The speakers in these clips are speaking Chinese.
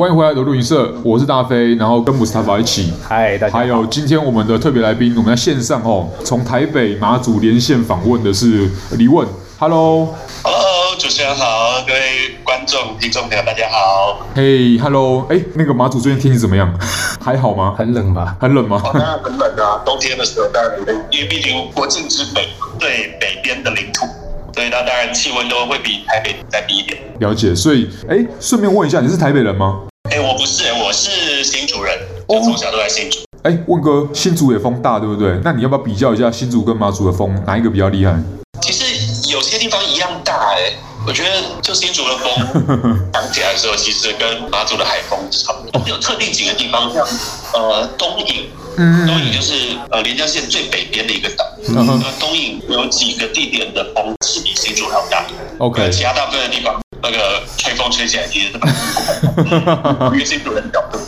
欢迎回来的录音社，我是大飞，然后跟姆斯塔法一起。嗨，大家好。还有今天我们的特别来宾，我们在线上哦，从台北马祖连线访问的是李问。Hello，Hello，主持人好，各位观众、听众朋友，大家好。嘿，Hello，哎，那个马祖最近天气怎么样？还好吗？很冷吧？很冷吗？当然很冷啊，冬天的时候当然冷，因为毕竟国境之北，最北边的领土。所以那当然气温都会比台北再低一点。了解，所以哎，顺便问一下，你是台北人吗？哎，我不是，我是新竹人，我从小都在新竹。哎，问哥，新竹也风大，对不对？那你要不要比较一下新竹跟马祖的风，哪一个比较厉害？其实有些地方一样大，哎，我觉得就新竹的风 讲起来的时候，其实跟马祖的海风差不多。有特定几个地方，像呃东引。嗯，东引就是呃连江县最北边的一个岛。嗯，东引有几个地点的风是比新竹还要大。OK，其他大部分的地方，那个吹风吹起来其实是蛮，因为新竹人角度。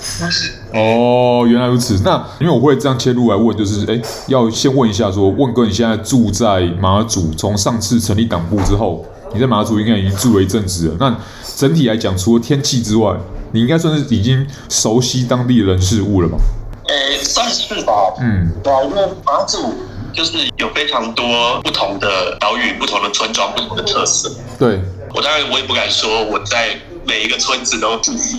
哦，原来如此。那因为我会这样切入来问，就是哎，要先问一下说，问哥你现在住在马祖，从上次成立党部之后，你在马祖应该已经住了一阵子了。那整体来讲，除了天气之外，你应该算是已经熟悉当地人事物了吧？诶，算是吧。嗯，对啊，因为马祖就是有非常多不同的岛屿、不同的村庄、不同的特色。对，我当然我也不敢说我在每一个村子都仔细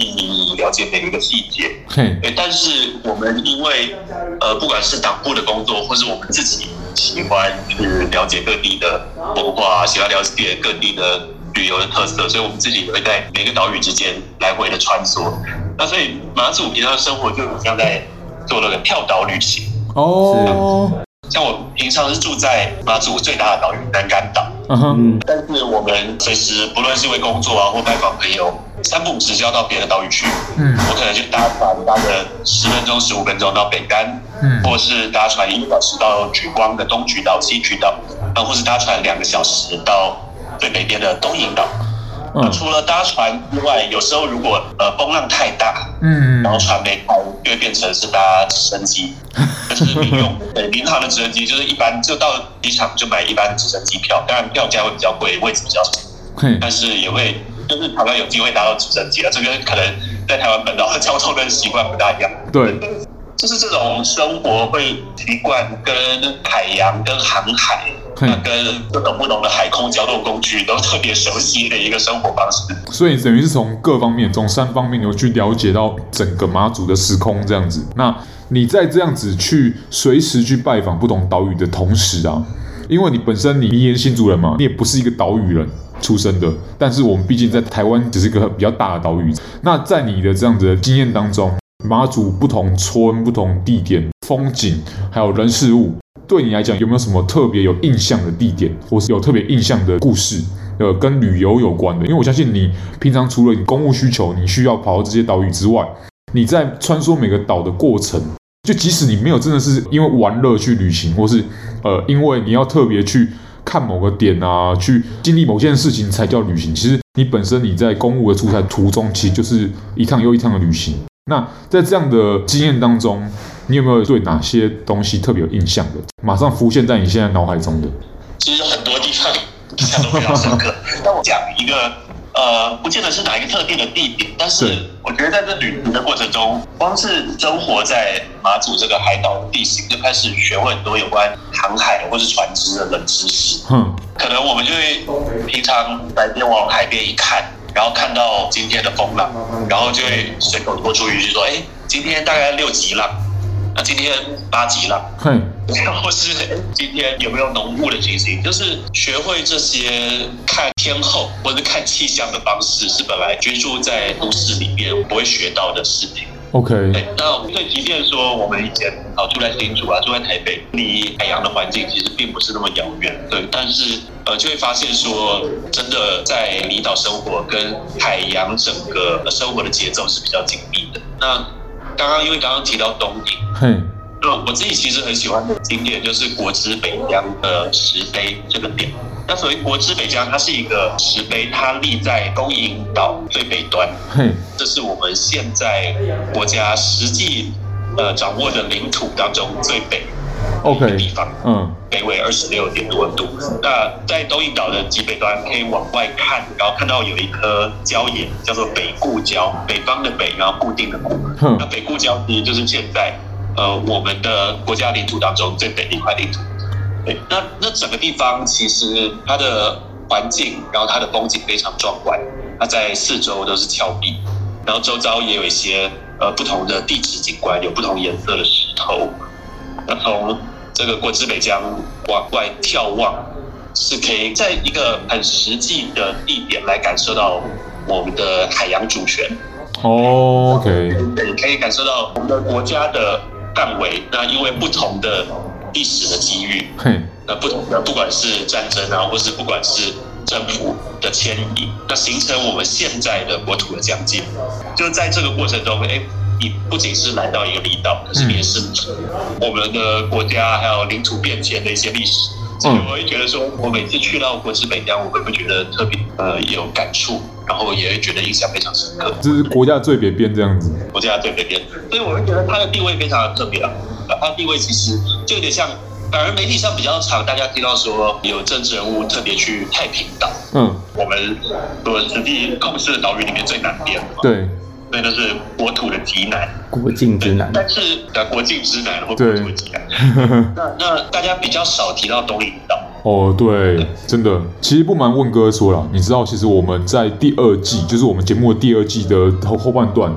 了解每一个细节。嘿，但是我们因为呃，不管是党部的工作，或是我们自己喜欢去了解各地的文化，喜欢了解各地的旅游的特色，所以我们自己会在每个岛屿之间来回的穿梭。那所以马祖平常的生活就很像在。做那个跳岛旅行哦，像我平常是住在马祖最大的岛屿南竿岛，嗯哼，但是我们随时不论是为工作啊或拜访朋友，三不五时就要到别的岛屿去，嗯，我可能就搭船搭个十分钟十五分钟到北干，嗯，或是搭船一个小时到莒光的东莒岛、西莒岛，啊，或是搭船两个小时到最北边的东引岛。嗯、除了搭船之外，有时候如果呃风浪太大，嗯，然后船没开，就会变成是搭直升机，就是民用对民航的直升机，就是一般就到机场就买一般直升机票，当然票价会比较贵，位置比较少，嗯、但是也会就是台湾有机会搭到直升机了，这个可能在台湾本岛的交通的习惯不大一样，对，就是这种生活会习惯跟海洋跟航海。那跟不同不同的海空交通工具都特别熟悉的一个生活方式，所以等于是从各方面，从三方面有去了解到整个马祖的时空这样子。那你在这样子去随时去拜访不同岛屿的同时啊，因为你本身你你也是新竹人嘛，你也不是一个岛屿人出生的，但是我们毕竟在台湾只是一个比较大的岛屿。那在你的这样子的经验当中，马祖不同村、不同地点、风景还有人事物。对你来讲，有没有什么特别有印象的地点，或是有特别印象的故事，呃，跟旅游有关的？因为我相信你平常除了你公务需求，你需要跑到这些岛屿之外，你在穿梭每个岛的过程，就即使你没有真的是因为玩乐去旅行，或是呃，因为你要特别去看某个点啊，去经历某件事情才叫旅行。其实你本身你在公务的出差途中，其实就是一趟又一趟的旅行。那在这样的经验当中，你有没有对哪些东西特别有印象的？马上浮现在你现在脑海中的？其实很多地方印象都非常深刻。那我讲一个，呃，不见得是哪一个特定的地点，但是我觉得在这旅行的过程中，光是生活在马祖这个海岛的地形，就开始学会很多有关航海或是船只的冷知识。嗯，可能我们就会平常白天往海边一看。然后看到今天的风浪，然后就会随口说出一句说：“哎，今天大概六级浪，那今天八级浪。”嘿，然后是今天有没有浓雾的情形？就是学会这些看天候或者看气象的方式，是本来居住在都市里面不会学到的事情。OK，对，那对，即便说我们以前啊住在新竹啊，住在台北，离海洋的环境其实并不是那么遥远，对，但是呃就会发现说，真的在离岛生活跟海洋整个生活的节奏是比较紧密的。那刚刚因为刚刚提到东引，嘿，那我自己其实很喜欢的景点就是国之北疆的石碑这个点。那所谓国之北疆，它是一个石碑，它立在东引岛最北端。嗯，这是我们现在国家实际呃掌握的领土当中最北 OK 地方，嗯，北纬二十六点多度。那在东引岛的极北端可以往外看，然后看到有一颗礁岩，叫做北固礁，北方的北，然后固定的固。嗯、那北固礁其实就是现在呃我们的国家领土当中最北的一块领土。对，那那整个地方其实它的环境，然后它的风景非常壮观，它在四周都是峭壁，然后周遭也有一些呃不同的地质景观，有不同颜色的石头。那从这个国之北疆往外眺望，是可以在一个很实际的地点来感受到我们的海洋主权。哦，OK，可以感受到我们的国家的范围。那因为不同的历史的机遇，那不同的不管是战争啊，或是不管是政府的迁移，那形成我们现在的国土的疆界。就在这个过程中，哎。你不仅是来到一个离岛，可是你也是我们的国家还有领土变迁的一些历史，所以我会觉得说，我每次去到国之北疆，我会不会觉得特别呃有感触，然后也会觉得印象非常深刻。这是国家最北边这样子，国家最北边，所以我会觉得它的地位非常的特别啊。它的地位其实就有点像，反而媒体上比较常大家听到说有政治人物特别去太平岛，嗯，我们所实际控制的岛屿里面最南边的嘛，对。所以那是国土的极南，国境之南。但是呃国境之南或国土极南。那那大家比较少提到东引岛。哦，对，真的。其实不瞒问哥说了，你知道，其实我们在第二季，就是我们节目的第二季的后后半段，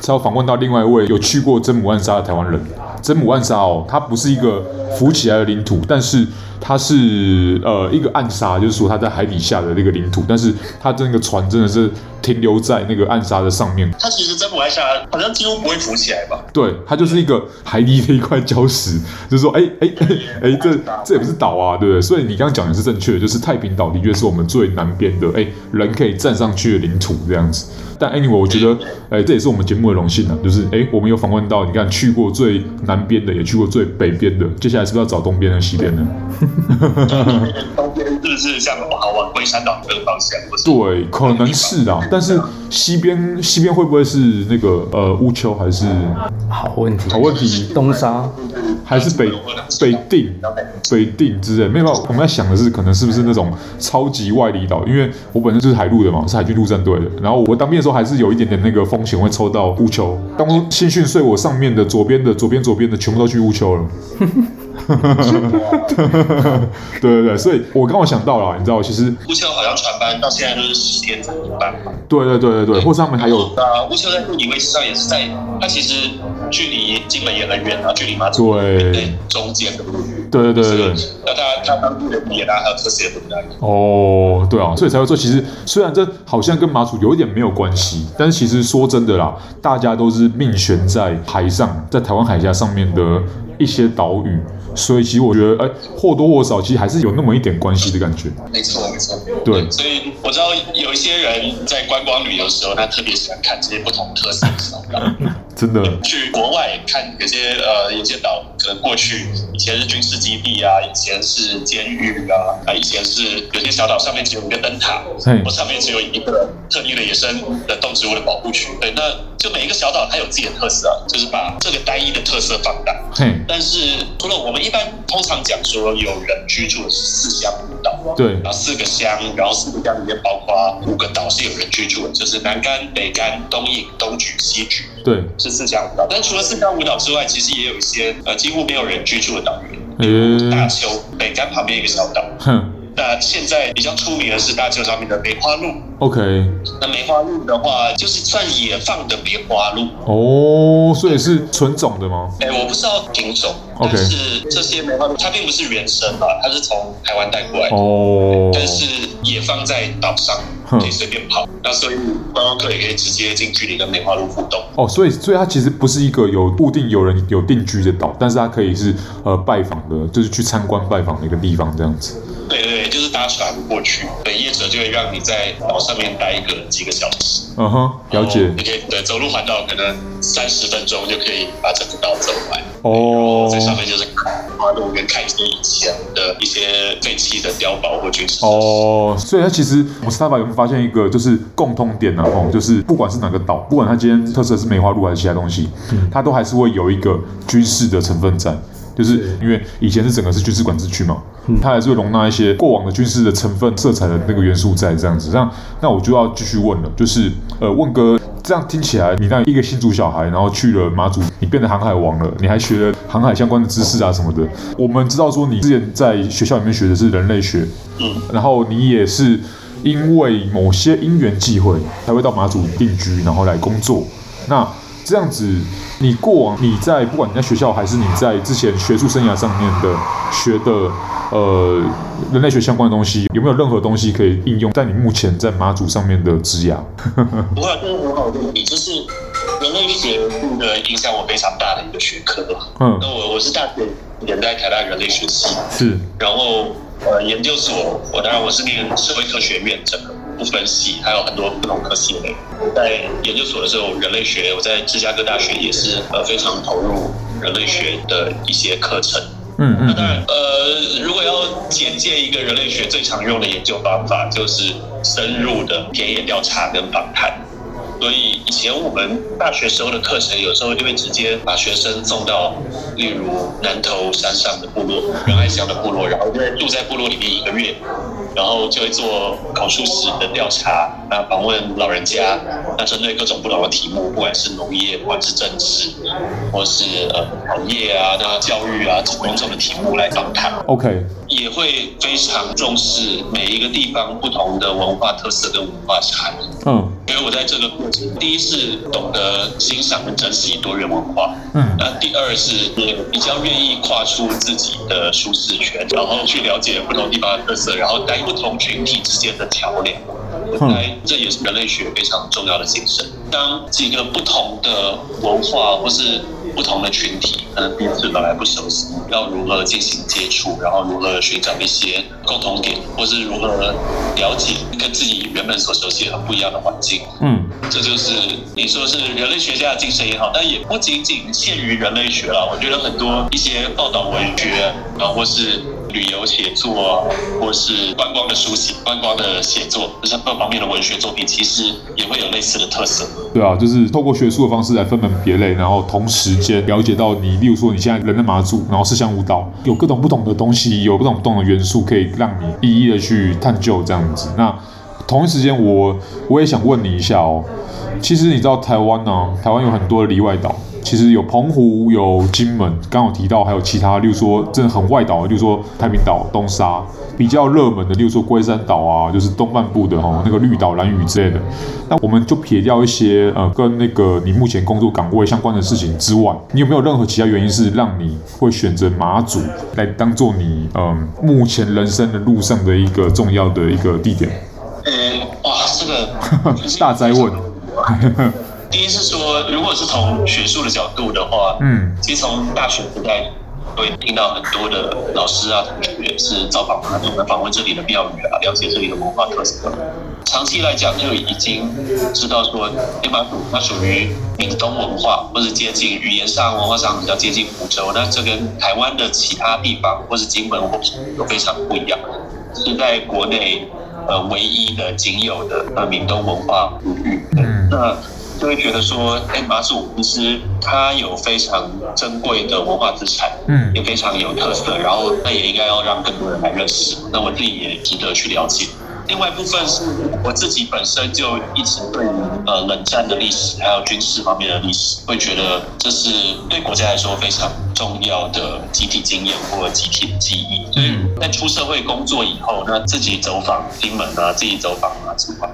才有访问到另外一位有去过真母暗沙的台湾人。真母暗沙哦，它不是一个浮起来的领土，但是。它是呃一个暗沙，就是说它在海底下的那个领土，但是它这个船真的是停留在那个暗沙的上面。它其实真母暗沙好像几乎不会浮起来吧？对，它就是一个海底的一块礁石，就是说，哎哎哎，这这也不是岛啊，对不对？所以你刚刚讲的是正确的，就是太平岛的确是我们最南边的，哎，人可以站上去的领土这样子。但 anyway，我觉得，哎，这也是我们节目的荣幸啊，就是哎，我们有访问到，你看去过最南边的，也去过最北边的，接下来是不是要找东边和西边呢？东边是不是像好往龟山岛这个方向？对，可能是啊。但是西边西边会不会是那个呃乌丘还是？好问题，好问题。东沙还是北北定北定之类？没有，我们在想的是可能是不是那种超级外离岛？因为我本身就是海陆的嘛，是海军陆战队的。然后我当兵的时候还是有一点点那个风险会抽到乌丘。当新训睡我上面的左边的左边左边的全部都去乌丘了。对对对，所以我刚好想到了，你知道，其实乌丘好像船班到现在都是十天才一班嘛。对对对对对，或是他们还有呃，乌丘在地理位置上也是在，它其实距离金门也很远啊，距离马祖对对中间的路。对对对对对。那他他当地的地啊，还有特色也不一样。哦，对啊，所以才会说，其实虽然这好像跟马祖有一点没有关系，但是其实说真的啦，大家都是命悬在海上，在台湾海峡上面的一些岛屿。所以其实我觉得，哎，或多或少，其实还是有那么一点关系的感觉。没错，没错。对。所以我知道有一些人在观光旅游的时候，他特别喜欢看这些不同特色的小岛。真的。去国外看有些呃，有些岛可能过去以前是军事基地啊，以前是监狱啊，啊，以前是有些小岛上面只有一个灯塔，或上面只有一个特定的野生的动植物的保护区。对，那就每一个小岛它有自己的特色啊，就是把这个单一的特色放大。嘿。但是除了我们。一般通常讲说有人居住的是四乡对，然后四个乡，然后四个乡里面包括五个岛是有人居住的，就是南竿、北竿、东引、东莒、西莒，对，是四乡五岛。但除了四乡五岛之外，其实也有一些呃几乎没有人居住的岛屿，比如大邱，北竿旁边一个小岛。哼。那现在比较出名的是大坵上面的梅花鹿。OK。那梅花鹿的话，就是算野放的梅花鹿。哦，所以是纯种的吗？哎，我不知道品种。OK。但是这些梅花鹿它并不是原生嘛，它是从台湾带过来的。哦。但是野放在岛上，可以随便跑。那所以观光客也可以直接近距离跟梅花鹿互动。哦，所以所以它其实不是一个有固定有人有定居的岛，但是它可以是呃拜访的，就是去参观拜访的一个地方这样子。就是搭船过去，对，业者就会让你在岛上面待一个几个小时。嗯哼，了解。你可以对走路环岛，可能三十分钟就可以把整个岛走完。哦。在上面就是看花鹿跟看一些以前的一些废弃的碉堡或军事。哦，所以它其实我们 Mustafa 有没有发现一个就是共通点呢？哦，就是不管是哪个岛，不管它今天特色是梅花鹿还是其他东西，嗯、它都还是会有一个军事的成分在。就是因为以前是整个是军事管制区嘛，它还是会容纳一些过往的军事的成分、色彩的那个元素在这样子。那那我就要继续问了，就是呃，问哥，这样听起来，你那一个新竹小孩，然后去了马祖，你变得航海王了，你还学了航海相关的知识啊什么的。我们知道说你之前在学校里面学的是人类学，嗯，然后你也是因为某些因缘际会才会到马祖定居，然后来工作。那这样子，你过往你在不管你在学校还是你在之前学术生涯上面的学的呃人类学相关的东西，有没有任何东西可以应用在你目前在马祖上面的职涯？不会，这是很好的问题，就是人类学的影响我非常大的一个学科。嗯，那我我是大学年代台大人类学系，是，然后呃研究所，我当然我是念社会科学院整个。不分系，还有很多不同科系的。在研究所的时候，人类学，我在芝加哥大学也是呃非常投入人类学的一些课程。嗯嗯。那当然，呃，如果要简介一个人类学最常用的研究方法，就是深入的田野调查跟访谈。所以以前我们大学时候的课程，有时候就会直接把学生送到，例如南投山上的部落、仁爱乡的部落，然后就会住在部落里面一个月，然后就会做口述史的调查，那访问老人家，那针对各种不同的题目，不管是农业，不管是政治，或是呃行业啊、那教育啊，种种的题目来访谈。OK，也会非常重视每一个地方不同的文化特色跟文化差异。嗯。因为我在这个过程，第一是懂得欣赏和珍惜多元文化，嗯，那第二是也比较愿意跨出自己的舒适圈，然后去了解不同地方的特色，然后当不同群体之间的桥梁。我猜这也是人类学非常重要的精神。当几个不同的文化或是不同的群体，可能彼此本来不熟悉，要如何进行接触，然后如何寻找一些共同点，或是如何了解跟自己原本所熟悉很不一样的环境。嗯，这就是你说是人类学家的精神也好，但也不仅仅限于人类学了。我觉得很多一些报道文学，然后或是。旅游写作，或是观光的书写、观光的写作，就是各方面的文学作品，其实也会有类似的特色。对啊，就是透过学术的方式来分门别类，然后同时间了解到你，例如说你现在人在马祖，然后思想舞蹈，有各种不同的东西，有各种不同的元素，可以让你一一的去探究这样子。那同一时间，我我也想问你一下哦，其实你知道台湾呢、台湾有很多的离外岛。其实有澎湖，有金门，刚刚提到，还有其他，例如说真的很外岛，例如说太平岛、东沙，比较热门的，例如说龟山岛啊，就是东半部的哈，那个绿岛、兰屿之类的。那我们就撇掉一些呃，跟那个你目前工作岗位相关的事情之外，你有没有任何其他原因是让你会选择马祖来当做你嗯、目前人生的路上的一个重要的一个地点？嗯，哇，这个大灾问。第一是说，如果是从学术的角度的话，嗯，其实从大学时代会听到很多的老师啊、同学是造访他们，访问这里的庙宇啊，了解这里的文化特色。长期来讲，就已经知道说，马祖它属于闽东文化，或是接近语言上、文化上比较接近福州。那这跟台湾的其他地方，或是金门或是都非常不一样，是在国内呃唯一的、仅有的呃闽东文化古域。嗯，那。就会觉得说，哎，马祖其实它有非常珍贵的文化资产，嗯，也非常有特色，然后那也应该要让更多人来认识。那我自己也值得去了解。另外一部分是我自己本身就一直对于呃冷战的历史还有军事方面的历史，会觉得这是对国家来说非常重要的集体经验或集体的记忆。所以在出社会工作以后，那自己走访金门啊，自己走访马祖啊。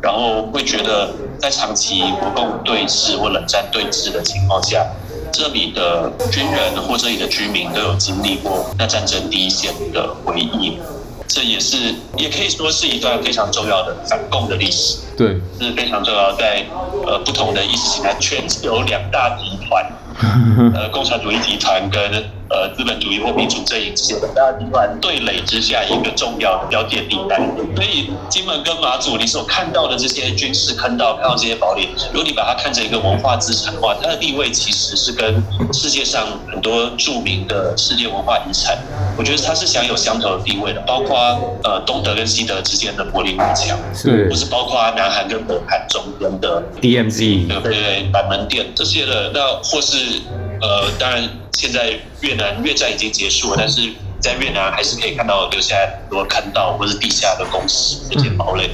然后会觉得，在长期不共对峙或冷战对峙的情况下，这里的军人或这里的居民都有经历过那战争第一线的回忆，这也是也可以说是一段非常重要的反共的历史。对，是非常重要，在呃不同的意识形态，全球两大集团，呃共产主义集团跟。呃，资本主义或民主阵营之间的大集团对垒之下，一个重要的交界地带。所以，金门跟马祖，你所看到的这些军事坑道，看到这些堡垒，如果你把它看成一个文化资产的话，它的地位其实是跟世界上很多著名的世界文化遗产，我觉得它是享有相同的地位的。包括呃，东德跟西德之间的柏林围墙，是，或是包括南韩跟北韩中间的 DMZ，对不对？板门店这些的，那或是。呃，当然现在越南越战已经结束了，但是在越南还是可以看到留下来很多坑道或者地下的工事这些堡垒。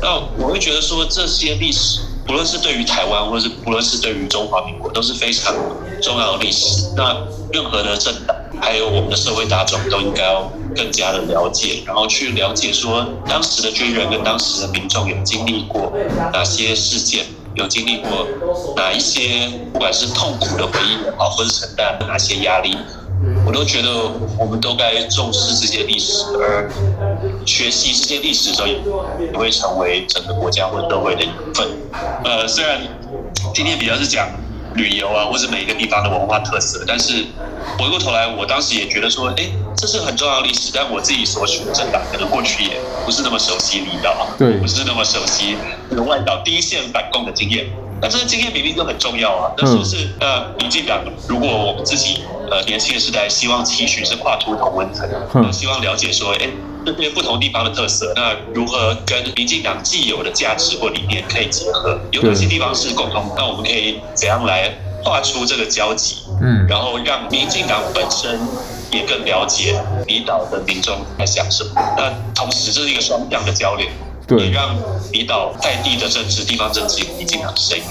那我会觉得说，这些历史，不论是对于台湾，或者是不论是对于中华民国，都是非常重要的历史。那任何的政党，还有我们的社会大众，都应该要更加的了解，然后去了解说，当时的军人跟当时的民众有经历过哪些事件，有经历过哪一些，不管是痛苦的回忆也好，或是承担哪些压力。我都觉得，我们都该重视这些历史，而学习这些历史的时候，也会成为整个国家或社会的一份。呃，虽然今天比较是讲旅游啊，或者每一个地方的文化特色，但是回过头来，我当时也觉得说，哎，这是很重要的历史，但我自己所处的政党可能过去也不是那么熟悉离岛，对，不是那么熟悉那个外岛第一线反共的经验。那这些经验明明都很重要啊，那是不是？呃，民进党如果我们自己呃年轻的时代希望期许是跨图同温层，呃，希望了解说，哎，这些不同地方的特色，那如何跟民进党既有的价值或理念可以结合？有哪些地方是共同？那我们可以怎样来画出这个交集？嗯，然后让民进党本身也更了解离岛的民众在想什么。那同时这是一个双向的交流。也让离岛在地的政治、地方政治有民进党的声音。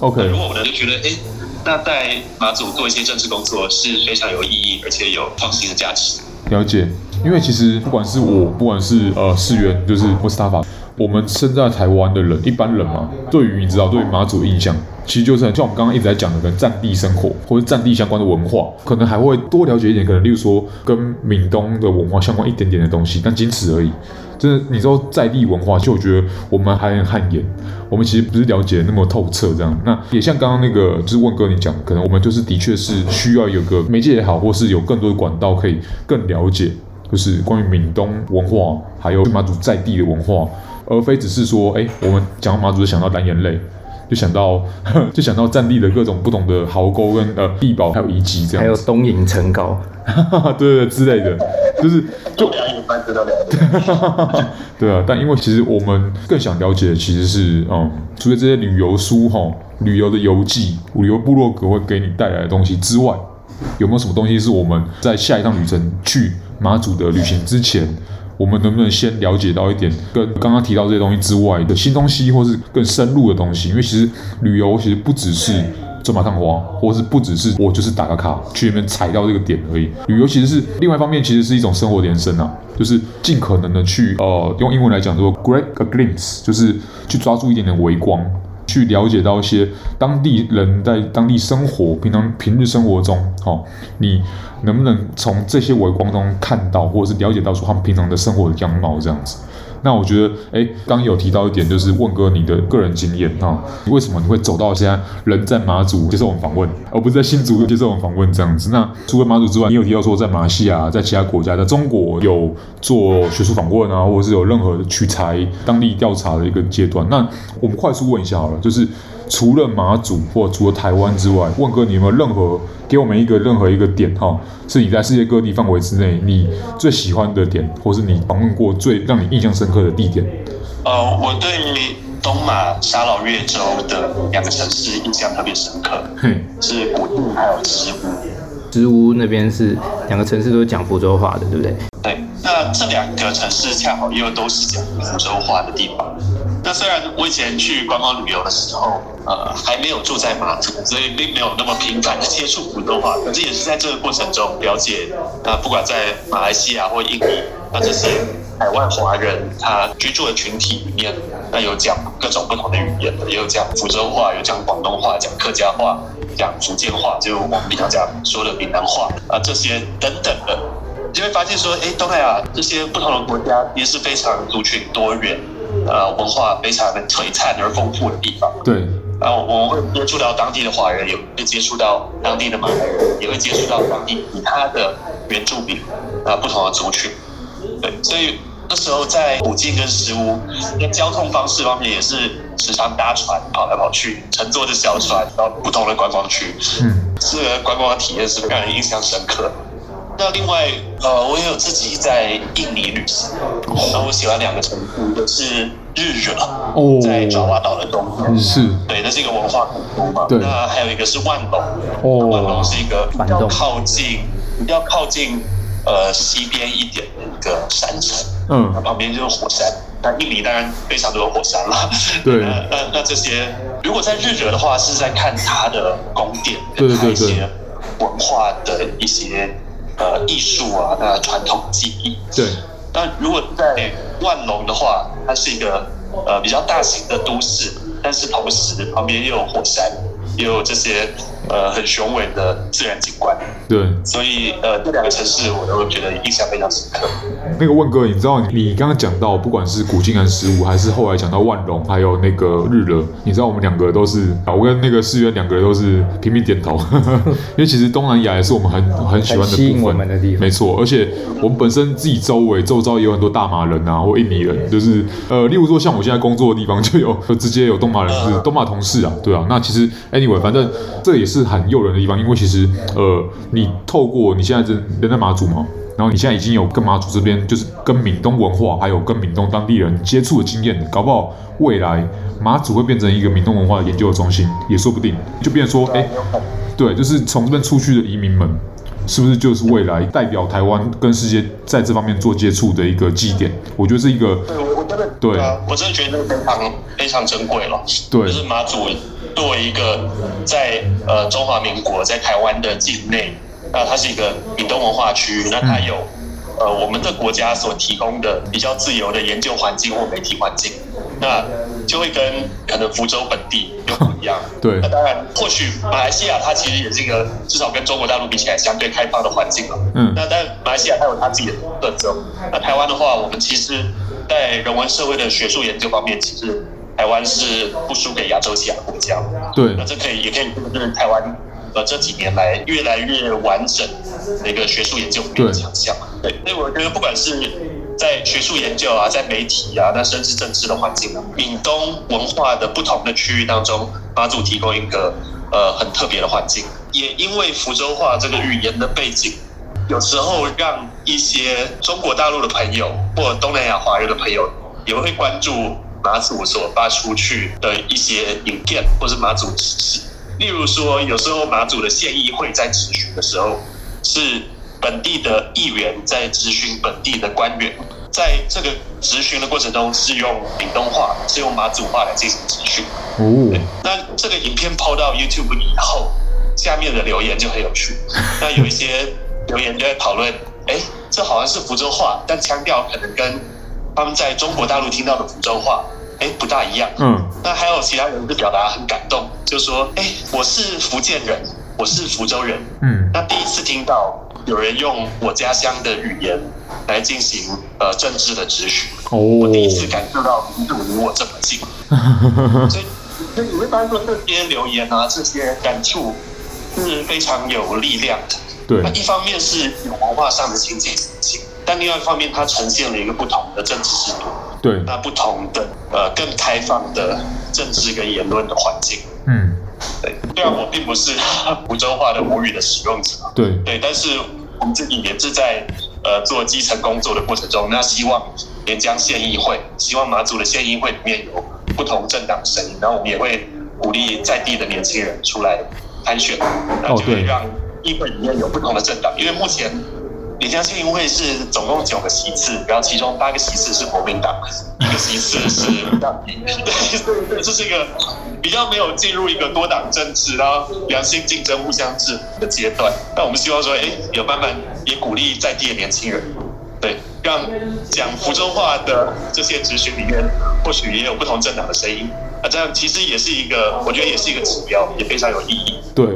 OK，如果我们就觉得，哎，那在马祖做一些政治工作是非常有意义，而且有创新的价值。了解，因为其实不管是我，不管是呃市原，就是穆斯塔法，我们身在台湾的人，一般人嘛，对于你知道，对于马祖的印象，其实就是像我们刚刚一直在讲的，跟战地生活或者战地相关的文化，可能还会多了解一点，可能例如说跟闽东的文化相关一点点的东西，但仅此而已。真的，你知道在地文化，其实我觉得我们还很汗颜，我们其实不是了解那么透彻这样。那也像刚刚那个，就是问哥你讲，可能我们就是的确是需要有个媒介也好，或是有更多的管道可以更了解，就是关于闽东文化，还有马祖在地的文化，而非只是说，哎，我们讲马祖就想到蓝眼泪。就想到，就想到战地的各种不同的壕沟跟呃地堡，还有遗迹这样，还有东瀛城高，对对之类的，就是就 对啊，但因为其实我们更想了解的其实是，嗯，除了这些旅游书哈、旅游的游记、旅游部落格会给你带来的东西之外，有没有什么东西是我们在下一趟旅程去马祖的旅行之前？我们能不能先了解到一点跟刚刚提到这些东西之外的新东西，或是更深入的东西？因为其实旅游其实不只是走马看花，或是不只是我就是打个卡去那边踩到这个点而已。旅游其实是另外一方面，其实是一种生活延伸啊，就是尽可能的去呃，用英文来讲说 grab a glimpse，就是去抓住一点点微光。去了解到一些当地人在当地生活，平常平日生活中，哦，你能不能从这些微光中看到，或者是了解到说他们平常的生活的样貌这样子？那我觉得，哎，刚有提到一点，就是问哥你的个人经验啊，你为什么你会走到现在人在马祖接受我们访问，而不是在新竹接受我们访问这样子？那除了马祖之外，你有提到说在马来西亚，在其他国家，在中国有做学术访问啊，或者是有任何取材、当地调查的一个阶段？那我们快速问一下好了，就是。除了马祖或除了台湾之外，问哥，你有没有任何给我们一个任何一个点哈，是你在世界各地范围之内你最喜欢的点，或是你访问过最让你印象深刻的地点？呃，我对东马沙老越州的两个城市印象特别深刻，嘿，是古晋还有石屋。石屋那边是两个城市都是讲福州话的，对不对？对，那这两个城市恰好又都是讲福州话的地方。那虽然我以前去观光旅游的时候，呃，还没有住在马祖，所以并没有那么频繁的接触福州话。可是也是在这个过程中了解，那不管在马来西亚或印尼，那这些海外华人他居住的群体里面，那有讲各种不同的语言的，也有讲福州话，有讲广东话，讲客家话，讲福建话，就我们比较讲说的闽南话啊，这些等等的，你就会发现说，哎，东南亚这些不同的国家也是非常族群多元。呃，文化非常的璀璨而丰富的地方。对，然后我们会接触到当地的华人，也会接触到当地的马来人，也会接触到当地其他的原住民啊，不同的族群。对，所以那时候在古晋跟石屋，在交通方式方面也是时常搭船跑来跑去，乘坐着小船到不同的观光区。嗯，这个观光的体验是让人印象深刻。那另外，呃，我也有自己在印尼旅行，那我喜欢两个城市，一个是日惹，哦，在爪哇岛的东边，是，对，那是一个文化古都嘛。对，那还有一个是万隆，哦，万隆是一个比较靠近，比较靠近呃西边一点的一个山城，嗯，那旁边就是火山。那印尼当然非常多的火山了，对，那那那这些，如果在日惹的话，是在看它的宫殿，对对对，一些文化的一些呃艺术啊，那传统技艺，对。那如果在万隆的话，它是一个呃比较大型的都市，但是同时旁边又有火山，也有这些呃很雄伟的自然景观。对，所以呃这两个城市我都觉得印象非常深刻。那个问哥，你知道你刚刚讲到，不管是古晋安十五，还是后来讲到万隆，还有那个日惹，你知道我们两个都是，我跟那个世渊两个人都是频频点头，因为其实东南亚也是我们很很喜欢的部分，没错。而且我们本身自己周围周遭也有很多大马人啊，或印尼人，就是呃，例如说像我现在工作的地方就有，就直接有东马人，是东马同事啊，对啊。那其实 anyway，反正这也是很诱人的地方，因为其实呃。你透过你现在人人在马祖嘛，然后你现在已经有跟马祖这边就是跟闽东文化，还有跟闽东当地人接触的经验，搞不好未来马祖会变成一个闽东文化的研究的中心，也说不定。就变成说，哎，对，就是从这边出去的移民们，是不是就是未来代表台湾跟世界在这方面做接触的一个基点？我觉得是一个，对，我真的，对啊，我真的觉得非常非常珍贵了。对，就是马祖作为一个在呃中华民国在台湾的境内。那它是一个闽东文化区，那它有，呃，我们的国家所提供的比较自由的研究环境或媒体环境，那就会跟可能福州本地又不一样。对。那当然，或许马来西亚它其实也是一个至少跟中国大陆比起来相对开放的环境了。嗯。那但马来西亚它有它自己的特色。那台湾的话，我们其实，在人文社会的学术研究方面，其实台湾是不输给亚洲其他国家。对。那这可以也可以就是台湾。呃，这几年来越来越完整的一个学术研究面的强项，对，所以我觉得不管是在学术研究啊，在媒体啊，那甚至政治的环境啊，闽东文化的不同的区域当中，马祖提供一个呃很特别的环境，也因为福州话这个语言的背景，有时候让一些中国大陆的朋友或东南亚华人的朋友也会关注马祖所发出去的一些影片，或是马祖知识。例如说，有时候马祖的县议会在质询的时候，是本地的议员在质询本地的官员，在这个质询的过程中是用闽东话，是用马祖话来进行质询。哦，那这个影片抛到 YouTube 以后，下面的留言就很有趣。那有一些留言就在讨论，哎，这好像是福州话，但腔调可能跟他们在中国大陆听到的福州话。哎，不大一样。嗯，那还有其他人就表达很感动，就说：“哎，我是福建人，我是福州人。”嗯，那第一次听到有人用我家乡的语言来进行呃政治的质询，哦，我第一次感受到民主离我这么近。所以，所以你会发现说这些留言啊，这些感触是非常有力量的。对，那一方面是有文化上的亲近性，但另外一方面，它呈现了一个不同的政治制度。对，那不同的呃更开放的政治跟言论的环境，嗯，对。虽然我并不是 福州话的母语的使用者，对对，但是我们自己也是在呃做基层工作的过程中，那希望连江县议会，希望马祖的县议会里面有不同政党声音，然后我们也会鼓励在地的年轻人出来参选，那就会让议会里面有不同的政党，因为目前。连江县议会是总共九个席次，然后其中八个席次是国民党，一个席次是民党。对对对，这是一个比较没有进入一个多党政治，然后良性竞争、互相制衡的阶段。那我们希望说，哎，有慢慢也鼓励在地的年轻人，对，让讲福州话的这些质询里面，或许也有不同政党的声音。那这样其实也是一个，我觉得也是一个指标，也非常有意义。对。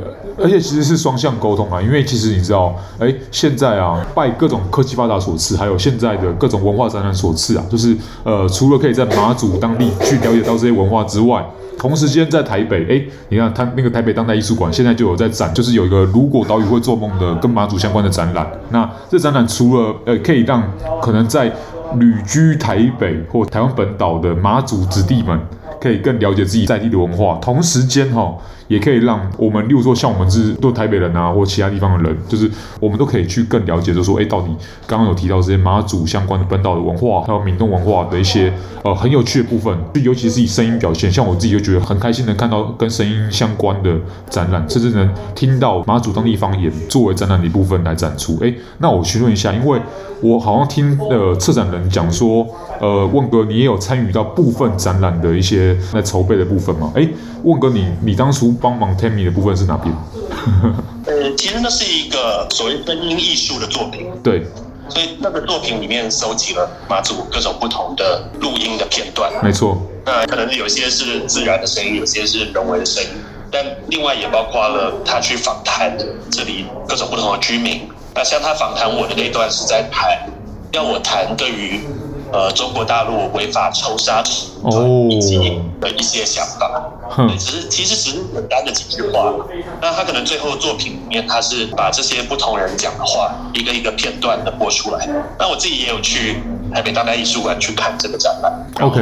而且其实是双向沟通啊，因为其实你知道，哎，现在啊，拜各种科技发达所赐，还有现在的各种文化展览所赐啊，就是呃，除了可以在马祖当地去了解到这些文化之外，同时间在台北，哎，你看他那个台北当代艺术馆现在就有在展，就是有一个如果岛屿会做梦的跟马祖相关的展览。那这展览除了呃可以让可能在旅居台北或台湾本岛的马祖子弟们。可以更了解自己在地的文化，同时间哈。也可以让我们，例如说像我们是做台北人啊，或其他地方的人，就是我们都可以去更了解，就是说，哎，到底刚刚有提到这些马祖相关的本岛的文化，还有闽东文化的一些呃很有趣的部分，就尤其是以声音表现，像我自己就觉得很开心能看到跟声音相关的展览，甚至能听到马祖当地方言作为展览的一部分来展出。哎，那我询问一下，因为我好像听呃策展人讲说，呃，问哥你也有参与到部分展览的一些在筹备的部分吗？哎，问哥你你当初。帮忙 Tammy 的部分是哪边？呃，其实那是一个所谓声音艺术的作品。对，所以那个作品里面收集了马祖各种不同的录音的片段。没错。那可能有些是自然的声音，有些是人为的声音，但另外也包括了他去访谈这里各种不同的居民。那像他访谈我的那一段是在谈，要我谈对于。呃，中国大陆违法抽沙哦，以及的一些想法，对，只是其实只是简单的几句话。那他可能最后作品里面，他是把这些不同人讲的话，一个一个片段的播出来。那我自己也有去台北当代艺术馆去看这个展览。OK，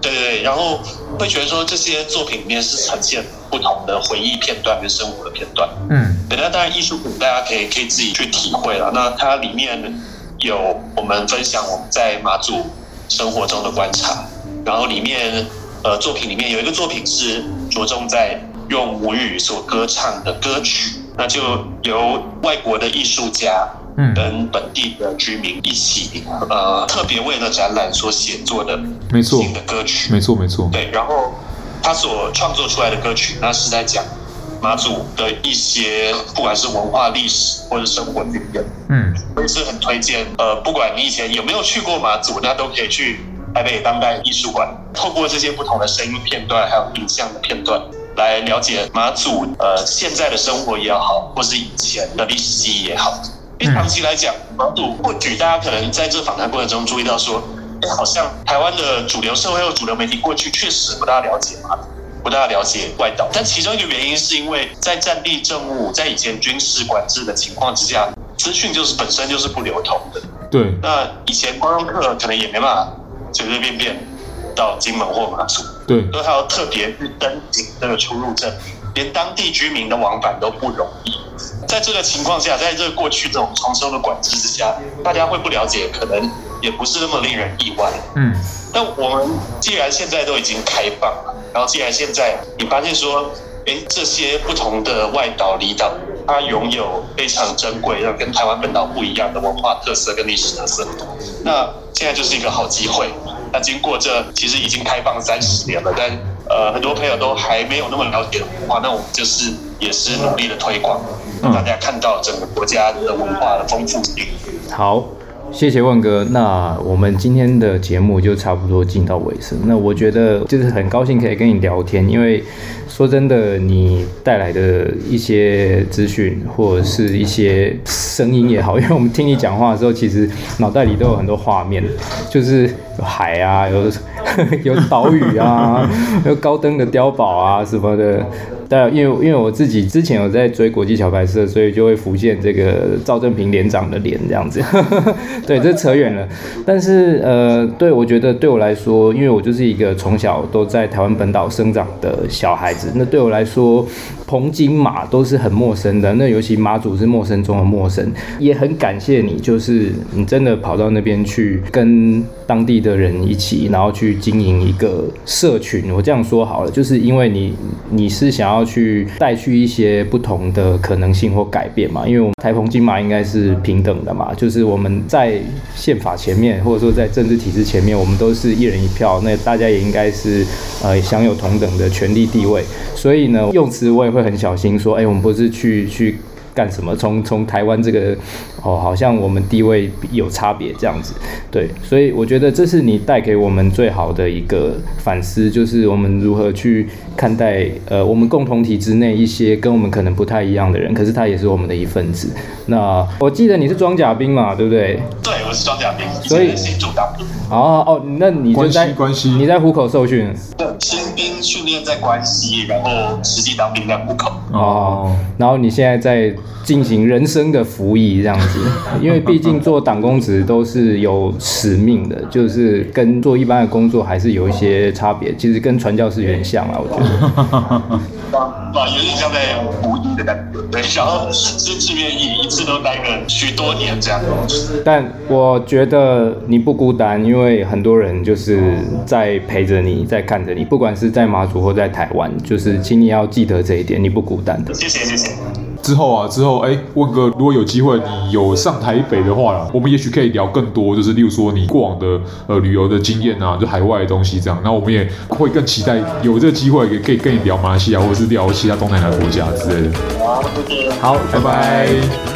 对对对，然后会觉得说这些作品里面是呈现不同的回忆片段跟生活的片段。嗯，对，那当然艺术品大家可以可以自己去体会了。那它里面。有我们分享我们在马祖生活中的观察，然后里面呃作品里面有一个作品是着重在用母语所歌唱的歌曲，那就由外国的艺术家嗯跟本地的居民一起呃特别为了展览所写作的没错新的歌曲，没错没错，对，然后他所创作出来的歌曲，那是在讲。马祖的一些，不管是文化历史或者生活经验，嗯，我也是很推荐。呃，不管你以前有没有去过马祖，那都可以去台北当代艺术馆，透过这些不同的声音片段，还有影像的片段，来了解马祖呃现在的生活也好，或是以前的历史记忆也好。因为长期来讲，马祖或许大家可能在这访谈过程中注意到说，哎，好像台湾的主流社会或主流媒体过去确实不大了解马祖。不大了解外岛，但其中一个原因是因为在战地政务、在以前军事管制的情况之下，资讯就是本身就是不流通的。对。那以前观光客可能也没办法随随便便到金门或马祖。对。所以还要特别去登记这个出入证，连当地居民的往返都不容易。在这个情况下，在这个过去这种重重的管制之下，大家会不了解，可能也不是那么令人意外。嗯。但我们既然现在都已经开放了。然后，既然现在你发现说，哎，这些不同的外岛离岛，它拥有非常珍贵、要跟台湾本岛不一样的文化特色跟历史特色，那现在就是一个好机会。那经过这其实已经开放三十年了，但呃很多朋友都还没有那么了解的文化，那我们就是也是努力的推广，让大家看到整个国家的文化的丰富性。好。谢谢万哥，那我们今天的节目就差不多进到尾声。那我觉得就是很高兴可以跟你聊天，因为说真的，你带来的一些资讯或者是一些声音也好，因为我们听你讲话的时候，其实脑袋里都有很多画面，就是海啊，有 有岛屿啊，有高登的碉堡啊什么的。但因为因为我自己之前有在追国际桥牌社，所以就会浮现这个赵正平连长的脸这样子。对，这扯远了。但是呃，对我觉得对我来说，因为我就是一个从小都在台湾本岛生长的小孩子，那对我来说，澎金马都是很陌生的。那尤其马祖是陌生中的陌生，也很感谢你，就是你真的跑到那边去跟当地的人一起，然后去经营一个社群。我这样说好了，就是因为你你是想要。去带去一些不同的可能性或改变嘛，因为我们台澎金马应该是平等的嘛，就是我们在宪法前面，或者说在政治体制前面，我们都是一人一票，那大家也应该是呃享有同等的权利地位。所以呢，用词我也会很小心说，哎，我们不是去去。干什么？从从台湾这个哦，好像我们地位有差别这样子，对，所以我觉得这是你带给我们最好的一个反思，就是我们如何去看待呃，我们共同体之内一些跟我们可能不太一样的人，可是他也是我们的一份子。那我记得你是装甲兵嘛，对不对？对，我是装甲兵，所以新驻当兵。哦哦，那你就在关系关系你在虎口受训？对，新兵训练在关西，然后实际当兵在户口。哦，然后你现在在进行人生的服役这样子，因为毕竟做党公职都是有使命的，就是跟做一般的工作还是有一些差别。其实跟传教士有点像啊，我觉得。啊，有点像在服役的感觉，对，然后是志愿意，一次都待个许多年这样。但我觉得你不孤单，因为很多人就是在陪着你，在看着你，不管是在马祖或在台湾，就是请你要记得这一点，你不孤单的。谢谢，谢谢。之后啊，之后哎，问哥，如果有机会你有上台北的话啦，我们也许可以聊更多，就是例如说你过往的呃旅游的经验啊，就海外的东西这样。那我们也会更期待有这个机会，也可以跟你聊马来西亚，或者是聊其他东南亚国家之类的。好，拜拜。